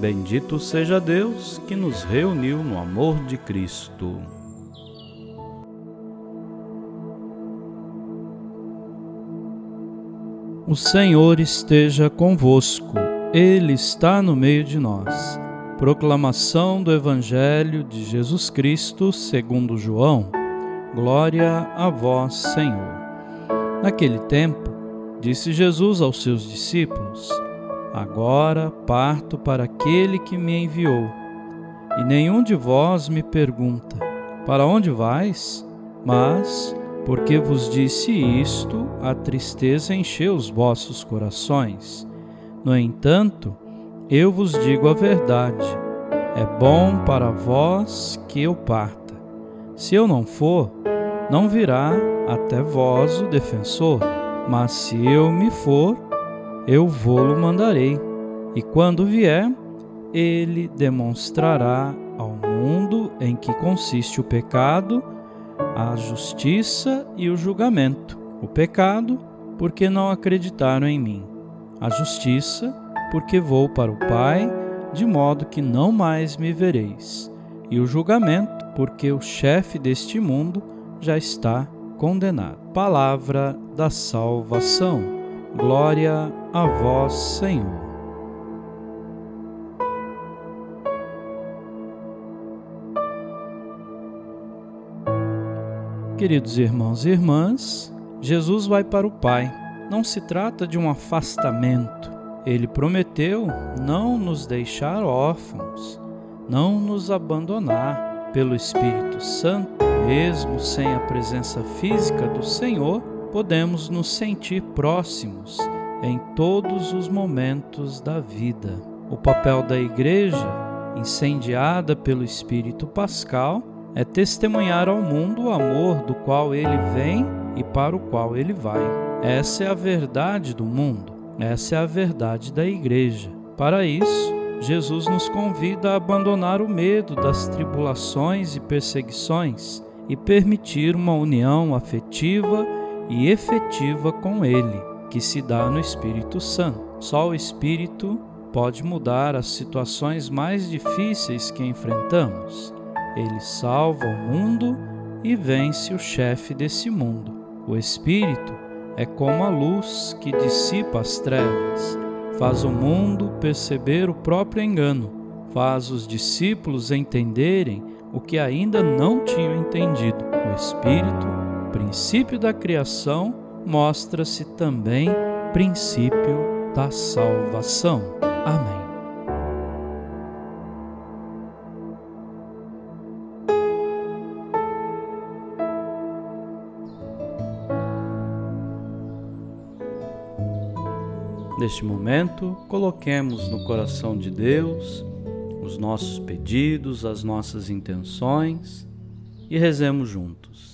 Bendito seja Deus que nos reuniu no amor de Cristo. O Senhor esteja convosco, Ele está no meio de nós. Proclamação do Evangelho de Jesus Cristo segundo João. Glória a vós, Senhor. Naquele tempo, disse Jesus aos seus discípulos: Agora parto para aquele que me enviou. E nenhum de vós me pergunta: Para onde vais? Mas, porque vos disse isto, a tristeza encheu os vossos corações. No entanto, eu vos digo a verdade: é bom para vós que eu parta. Se eu não for, não virá até vós o defensor, mas se eu me for, eu vou-lo mandarei, e quando vier, ele demonstrará ao mundo em que consiste o pecado, a justiça e o julgamento. O pecado, porque não acreditaram em mim. A justiça, porque vou para o Pai, de modo que não mais me vereis. E o julgamento, porque o chefe deste mundo já está condenado. Palavra da salvação. Glória a vós, Senhor. Queridos irmãos e irmãs, Jesus vai para o Pai. Não se trata de um afastamento. Ele prometeu não nos deixar órfãos, não nos abandonar pelo Espírito Santo, mesmo sem a presença física do Senhor podemos nos sentir próximos em todos os momentos da vida. O papel da Igreja, incendiada pelo Espírito Pascal, é testemunhar ao mundo o amor do qual ele vem e para o qual ele vai. Essa é a verdade do mundo, essa é a verdade da Igreja. Para isso, Jesus nos convida a abandonar o medo das tribulações e perseguições e permitir uma união afetiva e efetiva com Ele, que se dá no Espírito Santo. Só o Espírito pode mudar as situações mais difíceis que enfrentamos. Ele salva o mundo e vence o chefe desse mundo. O Espírito é como a luz que dissipa as trevas, faz o mundo perceber o próprio engano, faz os discípulos entenderem o que ainda não tinham entendido. O Espírito princípio da criação, mostra-se também princípio da salvação. Amém. Neste momento, coloquemos no coração de Deus os nossos pedidos, as nossas intenções e rezemos juntos.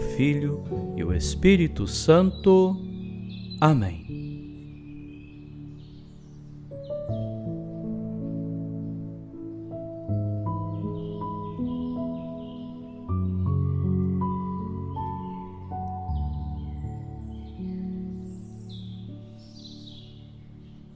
Filho e o Espírito Santo. Amém.